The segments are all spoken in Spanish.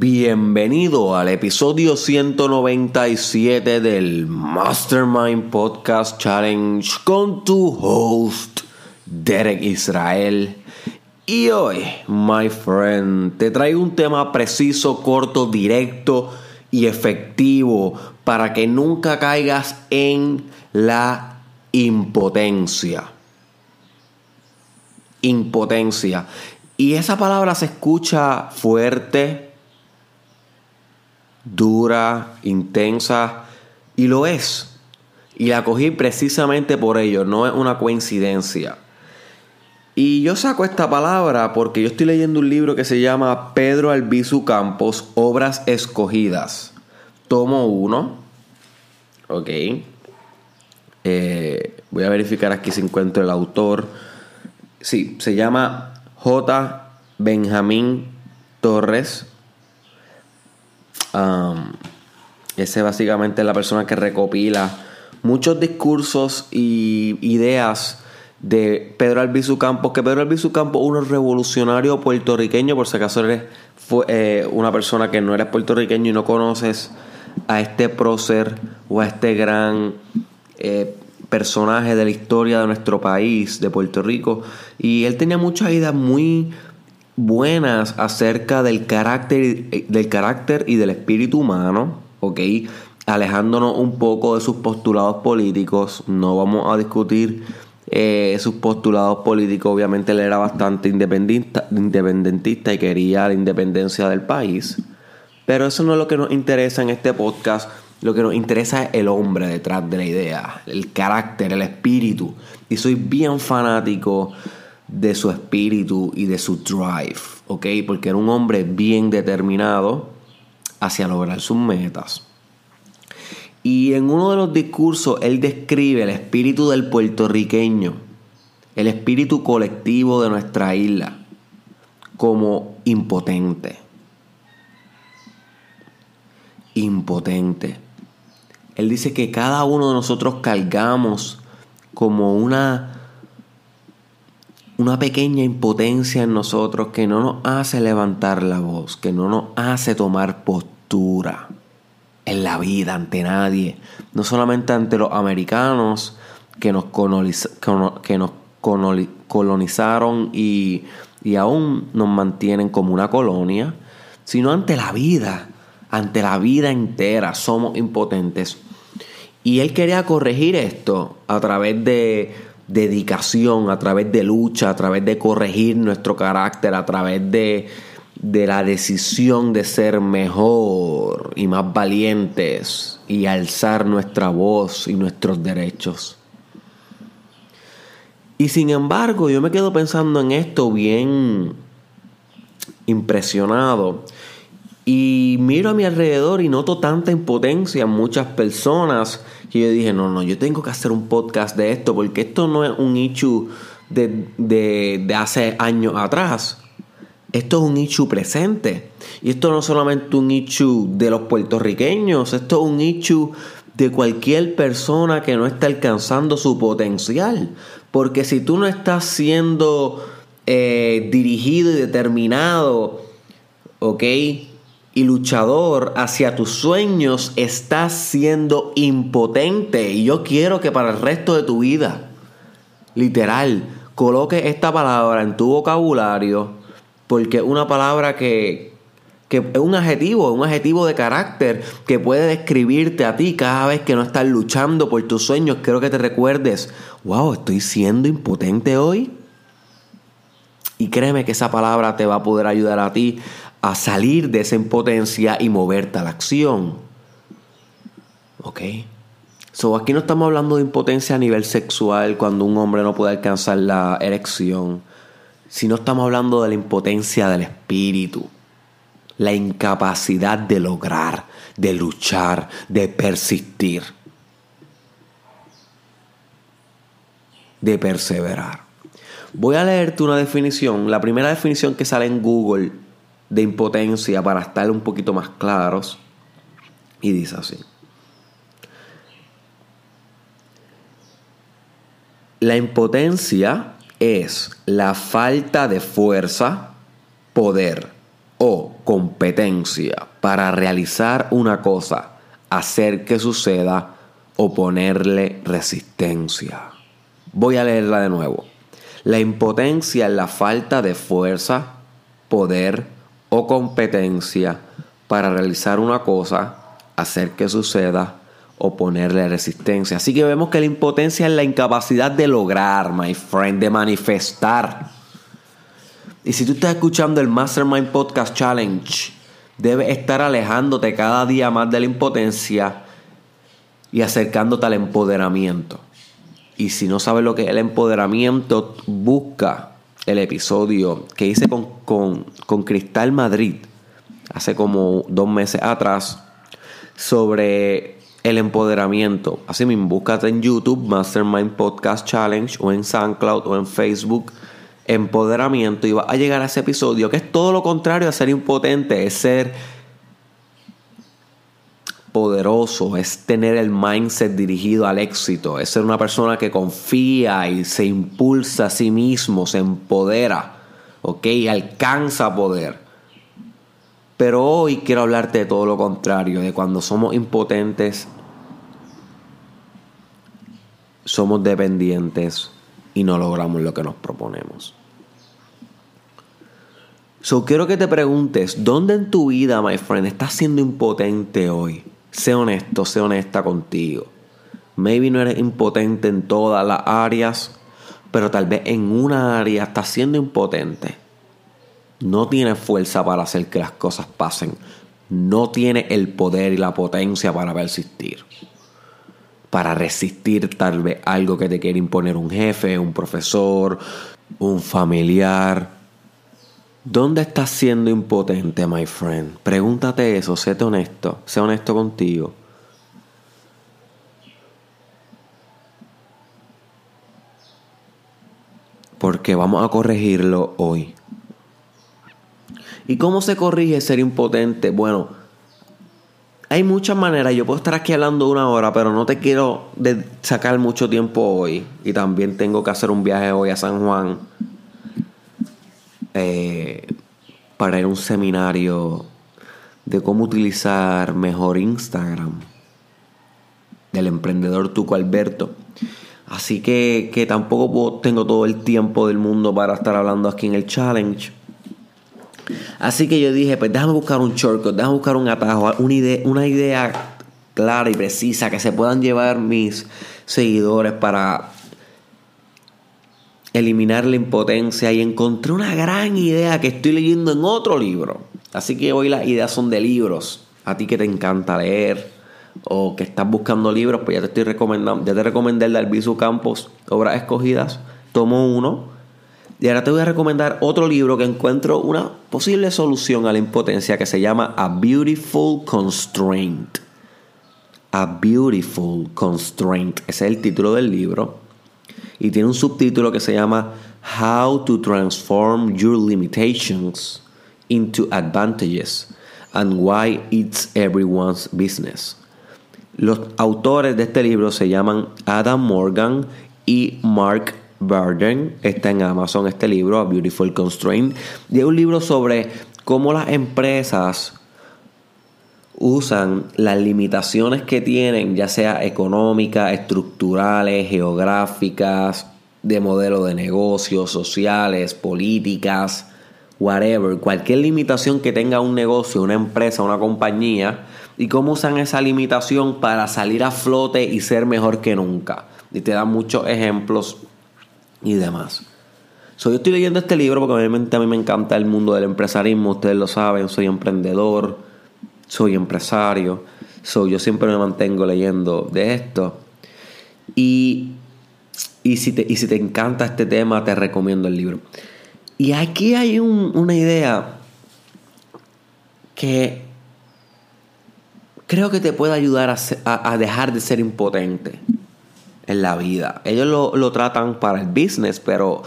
Bienvenido al episodio 197 del Mastermind Podcast Challenge con tu host Derek Israel. Y hoy, my friend, te traigo un tema preciso, corto, directo y efectivo para que nunca caigas en la impotencia. Impotencia. Y esa palabra se escucha fuerte, dura, intensa, y lo es. Y la cogí precisamente por ello, no es una coincidencia. Y yo saco esta palabra porque yo estoy leyendo un libro que se llama Pedro Albizu Campos, Obras Escogidas. Tomo uno. Ok. Eh, voy a verificar aquí si encuentro el autor. Sí, se llama J. Benjamín Torres. Ese básicamente es la persona que recopila muchos discursos y ideas de Pedro Albizu Campos, que Pedro Albizu Campos, un revolucionario puertorriqueño, por si acaso eres fue, eh, una persona que no eres puertorriqueño y no conoces a este prócer o a este gran eh, personaje de la historia de nuestro país, de Puerto Rico, y él tenía muchas ideas muy buenas acerca del carácter, del carácter y del espíritu humano, ¿ok? Alejándonos un poco de sus postulados políticos, no vamos a discutir eh, sus postulados políticos, obviamente él era bastante independentista y quería la independencia del país, pero eso no es lo que nos interesa en este podcast, lo que nos interesa es el hombre detrás de la idea, el carácter, el espíritu, y soy bien fanático de su espíritu y de su drive, ¿ok? Porque era un hombre bien determinado hacia lograr sus metas. Y en uno de los discursos él describe el espíritu del puertorriqueño, el espíritu colectivo de nuestra isla, como impotente. Impotente. Él dice que cada uno de nosotros cargamos como una una pequeña impotencia en nosotros que no nos hace levantar la voz, que no nos hace tomar postura en la vida ante nadie, no solamente ante los americanos que nos, colonizaron y, y aún nos mantienen como una colonia, sino ante la vida, ante la vida entera, somos impotentes. Y él quería corregir esto a través de dedicación, a través de lucha, a través de corregir nuestro carácter, a través de, de la decisión de ser mejor y más valientes y alzar nuestra voz y nuestros derechos. Y sin embargo, yo me quedo pensando en esto bien impresionado. Y miro a mi alrededor y noto tanta impotencia en muchas personas que yo dije, no, no, yo tengo que hacer un podcast de esto porque esto no es un issue de, de, hace años atrás. Esto es un issue presente. Y esto no es solamente un issue de los puertorriqueños, esto es un issue de cualquier persona que no está alcanzando su potencial. Porque si tú no estás siendo eh, dirigido y determinado, ¿ok? Y luchador hacia tus sueños, estás siendo impotente. Y yo quiero que para el resto de tu vida, literal, coloque esta palabra en tu vocabulario, porque es una palabra que, que es un adjetivo, un adjetivo de carácter que puede describirte a ti cada vez que no estás luchando por tus sueños. Quiero que te recuerdes, wow, estoy siendo impotente hoy. Y créeme que esa palabra te va a poder ayudar a ti a salir de esa impotencia y moverte a la acción. ¿Ok? So, aquí no estamos hablando de impotencia a nivel sexual cuando un hombre no puede alcanzar la erección, sino estamos hablando de la impotencia del espíritu, la incapacidad de lograr, de luchar, de persistir, de perseverar. Voy a leerte una definición, la primera definición que sale en Google de impotencia para estar un poquito más claros. Y dice así. La impotencia es la falta de fuerza, poder o competencia para realizar una cosa, hacer que suceda o ponerle resistencia. Voy a leerla de nuevo. La impotencia es la falta de fuerza, poder o competencia para realizar una cosa, hacer que suceda o ponerle resistencia. Así que vemos que la impotencia es la incapacidad de lograr, my friend, de manifestar. Y si tú estás escuchando el Mastermind Podcast Challenge, debes estar alejándote cada día más de la impotencia y acercándote al empoderamiento. Y si no sabes lo que es el empoderamiento, busca el episodio que hice con, con, Cristal Madrid hace como dos meses atrás sobre el empoderamiento. Así mismo, búscate en YouTube Mastermind Podcast Challenge o en SoundCloud o en Facebook empoderamiento y vas a llegar a ese episodio que es todo lo contrario a ser impotente, es ser poderoso, es tener el mindset dirigido al éxito, es ser una persona que confía y se impulsa a sí mismo, se empodera, ¿ok? Alcanza poder. Pero hoy quiero hablarte de todo lo contrario, de cuando somos impotentes, somos dependientes y no logramos lo que nos proponemos. So quiero que te preguntes, ¿dónde en tu vida, my friend, estás siendo impotente hoy? Sé honesto, sé honesta contigo. Maybe no eres impotente en todas las áreas, pero tal vez en una área estás siendo impotente. No tienes fuerza para hacer que las cosas pasen. No tienes el poder y la potencia para persistir. Para resistir tal vez algo que te quiere imponer un jefe, un profesor, un familiar ¿Dónde estás siendo impotente, my friend? Pregúntate eso, séte honesto, sé honesto contigo. Porque vamos a corregirlo hoy. ¿Y cómo se corrige ser impotente? Bueno, hay muchas maneras. Yo puedo estar aquí hablando una hora, pero no te quiero sacar mucho tiempo hoy. Y también tengo que hacer un viaje hoy a San Juan eh, para ir a un seminario de cómo utilizar mejor Instagram del emprendedor Tuco Alberto. Así que, que tampoco tengo todo el tiempo del mundo para estar hablando aquí en el challenge. Así que yo dije, pues déjame buscar un shortcut, déjame buscar un atajo, una idea, una idea clara y precisa que se puedan llevar mis seguidores para eliminar la impotencia y encontré una gran idea que estoy leyendo en otro libro. Así que hoy las ideas son de libros. A ti que te encanta leer o que estás buscando libros, pues ya te estoy recomendando, ya te recomendé el de Albizu Campos, Obras Escogidas, tomo uno. Y ahora te voy a recomendar otro libro que encuentro una posible solución a la impotencia que se llama A Beautiful Constraint. A Beautiful Constraint. Ese es el título del libro y tiene un subtítulo que se llama How to Transform Your Limitations into Advantages and Why It's Everyone's Business. Los autores de este libro se llaman Adam Morgan y Mark Burden. Está en Amazon este libro, A Beautiful Constraint. Y es un libro sobre cómo las empresas usan las limitaciones que tienen, ya sea económicas, estructurales, geográficas, de modelo de negocios, sociales, políticas, whatever, cualquier limitación que tenga un negocio, una empresa, una compañía, y cómo usan esa limitación para salir a flote y ser mejor que nunca. Y te dan muchos ejemplos y demás. yo estoy leyendo este libro porque obviamente a mí me encanta el mundo del empresarismo, ustedes lo saben, soy emprendedor soy empresario, soy, yo siempre me mantengo leyendo de esto. Y, y, si te, y si te encanta este tema, te recomiendo el libro. Y aquí hay una idea que creo que te puede ayudar a, dejar de ser impotente en la vida. Ellos lo, lo, tratan para el business, pero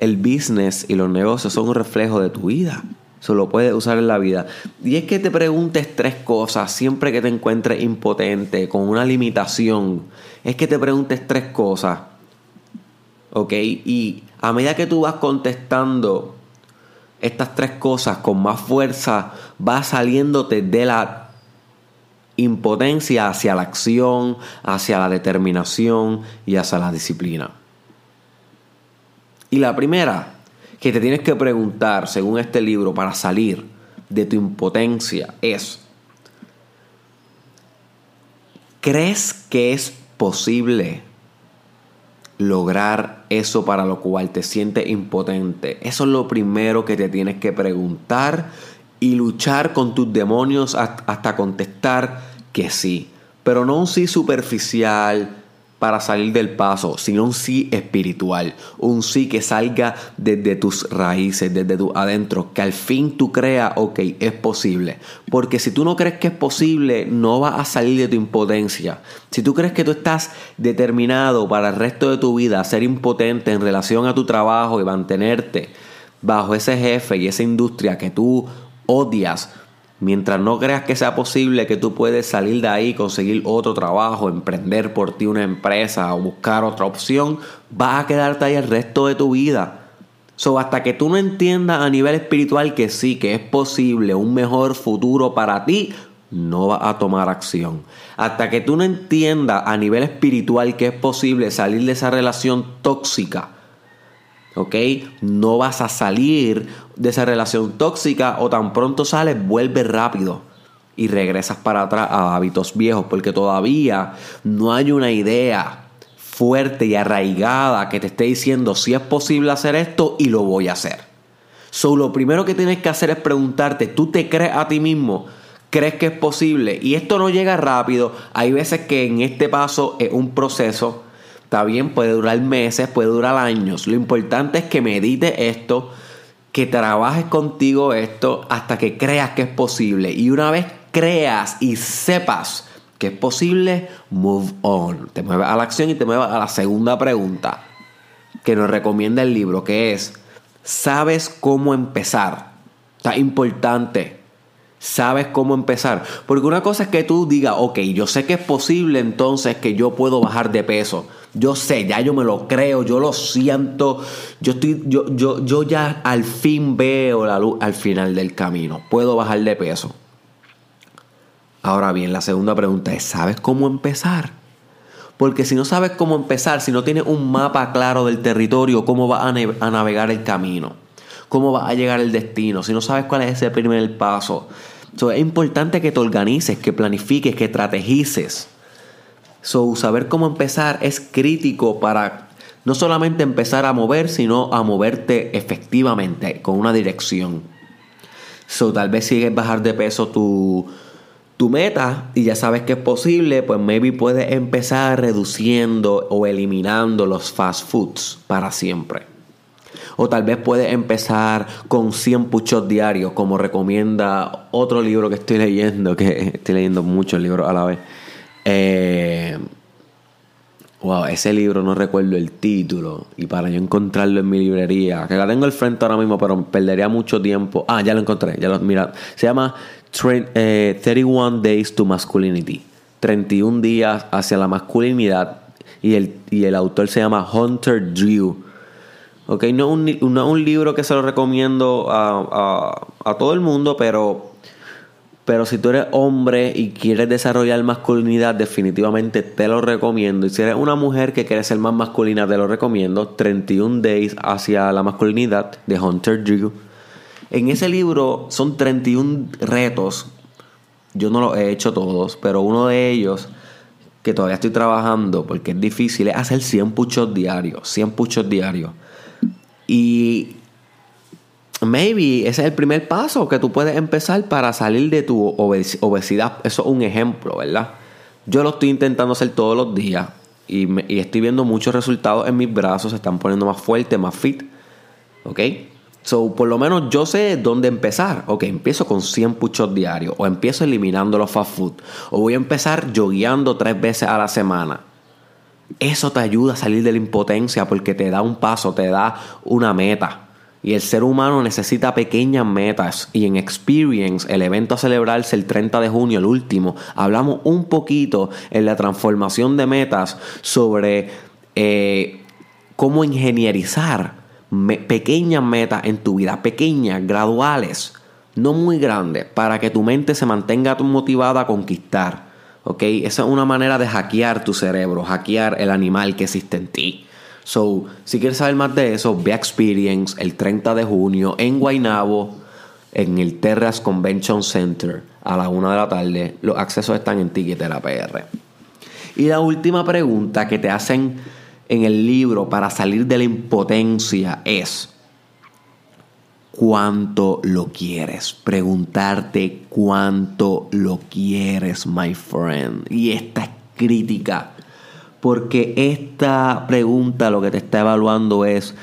el business y los negocios son un reflejo de tu vida. Eso lo puedes usar en la vida. Y es que te preguntes tres cosas siempre que te encuentres impotente, con una limitación. Es que te preguntes tres cosas. ¿Ok? Y a medida que tú vas contestando estas tres cosas con más fuerza, vas saliéndote de la impotencia hacia la acción, hacia la determinación y hacia la disciplina. Y la primera que te tienes que preguntar, según este libro, para salir de tu impotencia es, ¿crees que es posible lograr eso para lo cual te sientes impotente? Eso es lo primero que te tienes que preguntar y luchar con tus demonios hasta contestar que sí. Pero no un sí superficial, para salir del paso, sino un sí espiritual, un sí que salga desde tus raíces, desde tu adentro, que al fin tú creas, ok, es posible. Porque si tú no crees que es posible, no vas a salir de tu impotencia. Si tú crees que tú estás determinado para el resto de tu vida a ser impotente en relación a tu trabajo y mantenerte bajo ese jefe y esa industria que tú odias, Mientras no creas que sea posible que tú puedes salir de ahí, conseguir otro trabajo, emprender por ti una empresa o buscar otra opción, vas a quedarte ahí el resto de tu vida. So, hasta que tú no entiendas a nivel espiritual que sí, que es posible un mejor futuro para ti, no vas a tomar acción. Hasta que tú no entiendas a nivel espiritual que es posible salir de esa relación tóxica, ¿ok? No vas a salir de esa relación tóxica o tan pronto sales, vuelve rápido y regresas para atrás a hábitos viejos porque todavía no hay una idea fuerte y arraigada que te esté diciendo si es posible hacer esto y lo voy a hacer. So, lo primero que tienes que hacer es preguntarte, ¿tú te crees a ti mismo? ¿Crees que es posible? Y esto no llega rápido. Hay veces que en este paso es un proceso Está bien, puede durar meses, puede durar años. Lo importante es que medites esto, que trabajes contigo esto hasta que creas que es posible. Y una vez creas y sepas que es posible, move on. Te muevas a la acción y te muevas a la segunda pregunta que nos recomienda el libro, que es, ¿sabes cómo empezar? Está importante sabes cómo empezar. Porque una cosa es que tú digas, ok, yo sé que es posible entonces que yo puedo bajar de peso. Yo sé, ya yo me lo creo, yo lo siento. Yo estoy, yo, yo, yo ya al fin veo la luz al final del camino. Puedo bajar de peso. Ahora bien, la segunda pregunta es, ¿sabes cómo empezar? Porque si no sabes cómo empezar, si no tienes un mapa claro del territorio, ¿cómo vas a, a navegar el camino? ¿Cómo vas a llegar al destino? Si no sabes cuál es ese primer paso, es importante que te organices, que planifiques, que estrategices. So, saber cómo empezar es crítico para no solamente empezar a mover, sino a moverte efectivamente con una dirección. So, tal vez sigues bajar de peso tu, tu meta y ya sabes que es posible, pues maybe puedes empezar reduciendo o eliminando los fast foods para siempre. O tal vez puedes empezar con 100 puchos diarios, como recomienda otro libro que estoy leyendo, que estoy leyendo muchos libros a la vez. Eh, wow, ese libro no recuerdo el título. Y para yo encontrarlo en mi librería, que la tengo al frente ahora mismo, pero perdería mucho tiempo. Ah, ya lo encontré, ya lo mira. Se llama 31 eh, Days to Masculinity. 31 días hacia la masculinidad. Y el, y el autor se llama Hunter Drew. Ok, no un, un libro que se lo recomiendo a, todo el mundo, pero, pero si tú eres hombre y quieres desarrollar masculinidad, definitivamente te lo recomiendo. Y si eres una mujer que quiere ser más masculina, te lo recomiendo. 31 Days hacia la masculinidad de Hunter Drew. En ese libro son 31 retos. Yo no los he hecho todos, pero uno de ellos que todavía estoy trabajando porque es difícil es hacer 100 puchos diarios. 100 puchos diarios. Y maybe ese es el primer paso que tú puedes empezar para salir de tu obesidad. Eso es un ejemplo, ¿verdad? Yo lo estoy intentando hacer todos los días y, estoy viendo muchos resultados en mis brazos, se están poniendo más fuertes, más fit. ¿Ok? So, por lo menos yo sé dónde empezar. Ok, empiezo con 100 puchos diarios. O empiezo eliminando los fast food. O voy a empezar yogueando tres veces a la semana. Eso te ayuda a salir de la impotencia porque te da un paso, te da una meta. Y el ser humano necesita pequeñas metas. Y en Experience, el evento a celebrarse el 30 de junio, el último, hablamos un poquito en la transformación de metas sobre eh, cómo ingenierizar pequeñas metas en tu vida, pequeñas, graduales, no muy grandes, para que tu mente se mantenga motivada a conquistar. ¿Ok? Esa es una manera de hackear tu cerebro, hackear el animal que existe en ti. So, si quieres saber más de eso, ve a Experience el 30 de junio en Guaynabo, en el Terras Convention Center, a la 1 de la tarde. Los accesos están en Tiquetera PR. Y la última pregunta que te hacen en el libro para salir de la impotencia es, ¿cuánto lo quieres? Preguntarte cuánto lo quieres, my friend. Y esta es crítica, porque esta pregunta lo que te está evaluando es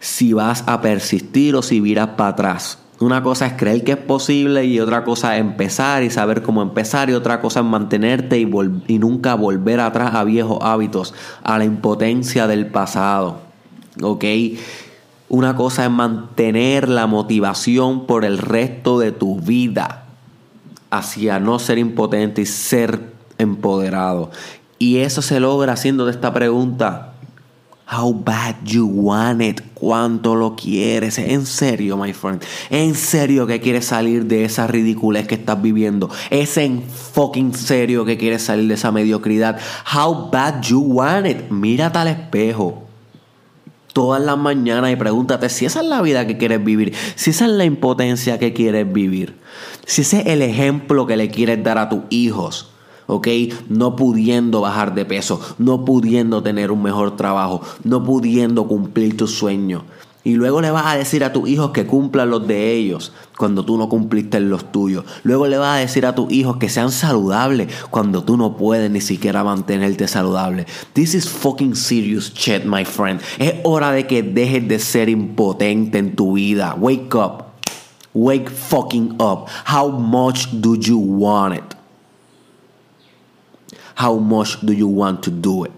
si vas a persistir o si viras para atrás. Una cosa es creer que es posible y otra cosa es empezar y saber cómo empezar y otra cosa es mantenerte y, y nunca volver atrás a viejos hábitos, a la impotencia del pasado. ¿Ok? Una cosa es mantener la motivación por el resto de tu vida hacia no ser impotente y ser empoderado. Y eso se logra haciendo de esta pregunta How bad you want it. Cuánto lo quieres. En serio, my friend. En serio que quieres salir de esa ridiculez que estás viviendo. Es en fucking serio que quieres salir de esa mediocridad. How bad you want it. Mírate al espejo todas las mañanas y pregúntate si esa es la vida que quieres vivir, si esa es la impotencia que quieres vivir, si ese es el ejemplo que le quieres dar a tus hijos. ¿ok? No pudiendo bajar de peso, no pudiendo tener un mejor trabajo, no pudiendo cumplir tus sueños. Y luego le vas a decir a tus hijos que cumplan los de ellos cuando tú no cumpliste los tuyos. Luego le vas a decir a tus hijos que sean saludables cuando tú no puedes ni siquiera mantenerte saludable. This is fucking serious shit, my friend. Es hora de que dejes de ser impotente en tu vida. Wake up. Wake fucking up. How much do you want it? How much do you want to do it?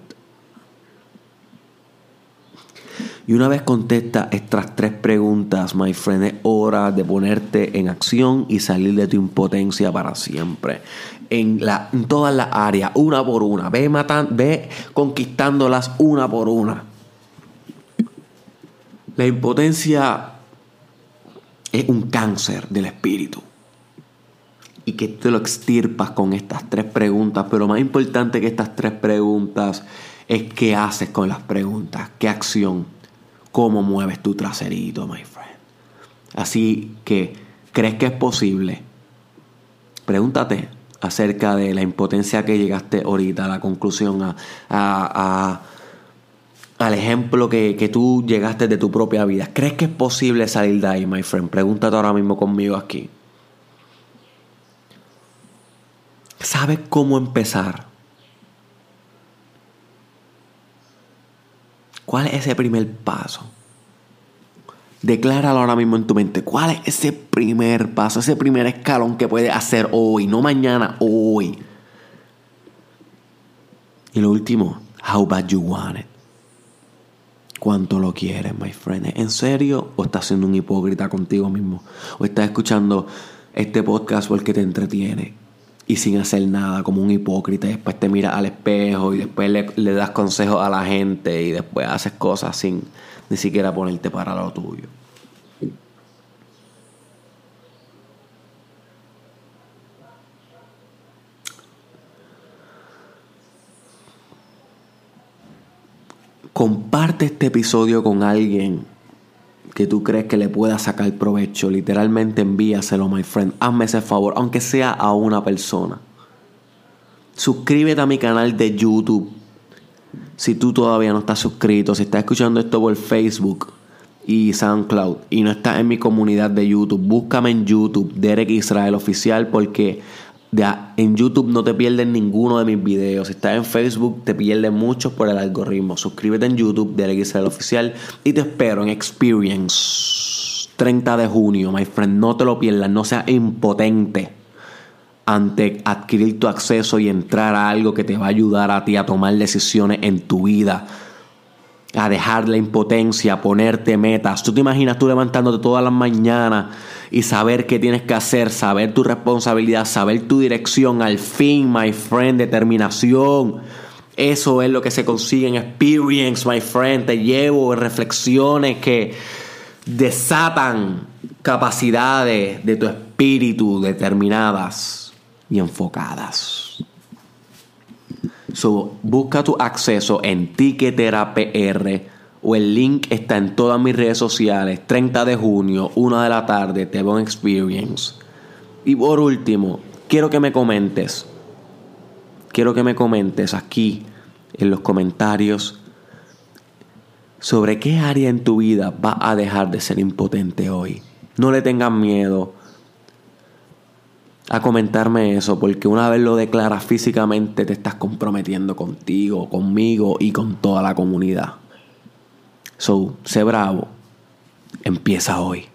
Y una vez contesta estas tres preguntas, my friend, es hora de ponerte en acción y salir de tu impotencia para siempre. En, la, todas las áreas, una por una. Ve, matan, ve conquistándolas una por una. La impotencia es un cáncer del espíritu y que te lo extirpas con estas tres preguntas. Pero más importante que estas tres preguntas es qué haces con las preguntas, qué acción, cómo mueves tu traserito, my friend. Así que, ¿crees que es posible? Pregúntate acerca de la impotencia que llegaste ahorita, a la conclusión, a, a, al ejemplo que, que, tú llegaste de tu propia vida. ¿Crees que es posible salir de ahí, my friend? Pregúntate ahora mismo conmigo aquí. ¿Sabes cómo empezar? ¿Cuál es ese primer paso? Decláralo ahora mismo en tu mente. ¿Cuál es ese primer paso, ese primer escalón que puedes hacer hoy, no mañana, hoy? Y lo último, how bad you want it. ¿Cuánto lo quieres, my friend? ¿En serio o estás siendo un hipócrita contigo mismo? ¿O estás escuchando este podcast porque te entretiene? Y sin hacer nada, como un hipócrita. Y después te miras al espejo y después le, das consejos a la gente y después haces cosas sin ni siquiera ponerte para lo tuyo. Comparte este episodio con alguien que tú crees que le pueda sacar provecho, literalmente envíaselo, my friend. Hazme ese favor, aunque sea a una persona. Suscríbete a mi canal de YouTube. Si tú todavía no estás suscrito, si estás escuchando esto por Facebook y SoundCloud y no estás en mi comunidad de YouTube, búscame en YouTube, Derek Israel Oficial, porque en YouTube no te pierdes ninguno de mis videos. Si estás en Facebook, te pierdes muchos por el algoritmo. Suscríbete en YouTube, de el Oficial. Y te espero en Experience. 30 de junio, my friend. No te lo pierdas. No seas impotente ante adquirir tu acceso y entrar a algo que te va a ayudar a ti a tomar decisiones en tu vida a dejar la impotencia, a ponerte metas. Tú te imaginas tú levantándote todas las mañanas y saber qué tienes que hacer, saber tu responsabilidad, saber tu dirección, al fin, my friend, determinación. Eso es lo que se consigue en Experience, my friend. Te llevo reflexiones que desatan capacidades de tu espíritu determinadas y enfocadas. So, busca tu acceso en Ticketera PR o el link está en todas mis redes sociales. 30 de junio, 1 de la tarde, te veo en Experience. Y por último, quiero que me comentes. Quiero que me comentes aquí en los comentarios sobre qué área en tu vida va a dejar de ser impotente hoy. No le tengas miedo a comentarme eso, porque una vez lo declaras físicamente te estás comprometiendo contigo, conmigo y con toda la comunidad. So, sé bravo. Empieza hoy.